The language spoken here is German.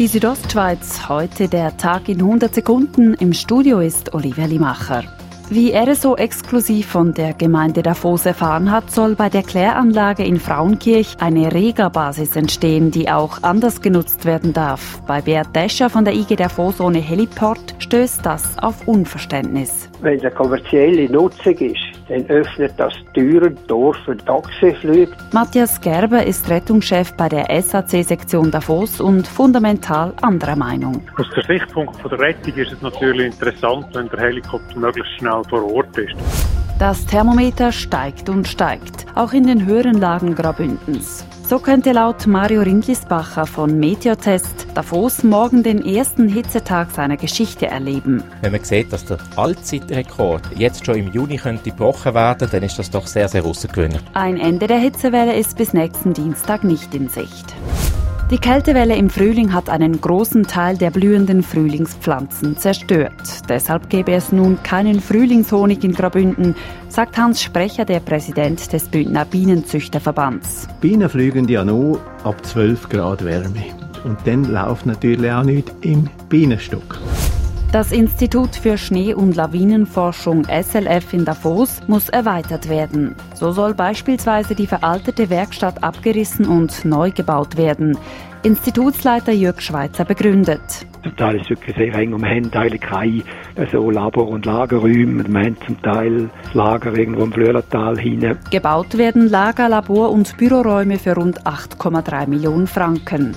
Die Südostschweiz, heute der Tag in 100 Sekunden. Im Studio ist Olivia Limacher. Wie er so exklusiv von der Gemeinde Davos erfahren hat, soll bei der Kläranlage in Frauenkirch eine Regabasis entstehen, die auch anders genutzt werden darf. Bei Beat Descher von der IG Davos ohne Heliport stößt das auf Unverständnis. Wenn es eine kommerzielle Nutzung ist, dann öffnet das Türen Tor für Taxiflüge. Matthias Gerber ist Rettungschef bei der SAC-Sektion Davos und fundamental anderer Meinung. Aus der Sichtpunkt der Rettung ist es natürlich interessant, wenn der Helikopter möglichst schnell vor Ort ist. Das Thermometer steigt und steigt, auch in den höheren Lagen Graubündens. So könnte laut Mario Rindlisbacher von Meteotest Davos morgen den ersten Hitzetag seiner Geschichte erleben. Wenn man sieht, dass der Allzeitrekord jetzt schon im Juni könnte gebrochen werden, dann ist das doch sehr, sehr außergewöhnlich. Ein Ende der Hitzewelle ist bis nächsten Dienstag nicht in Sicht. Die Kältewelle im Frühling hat einen großen Teil der blühenden Frühlingspflanzen zerstört. Deshalb gäbe es nun keinen Frühlingshonig in Graubünden, sagt Hans Sprecher, der Präsident des Bündner Bienenzüchterverbands. Bienen fliegen ja nur ab 12 Grad Wärme. Und dann läuft natürlich auch nicht im Bienenstock. Das Institut für Schnee- und Lawinenforschung SLF in Davos muss erweitert werden. So soll beispielsweise die veraltete Werkstatt abgerissen und neu gebaut werden. Institutsleiter Jörg Schweizer begründet. Zum Teil ist es wirklich sehr eng um Hände, eigentlich keine so Labor- und Lagerräume. Man meint zum Teil das Lager irgendwo im Flöhlertal hinein. Gebaut werden Lager, Labor- und Büroräume für rund 8,3 Millionen Franken.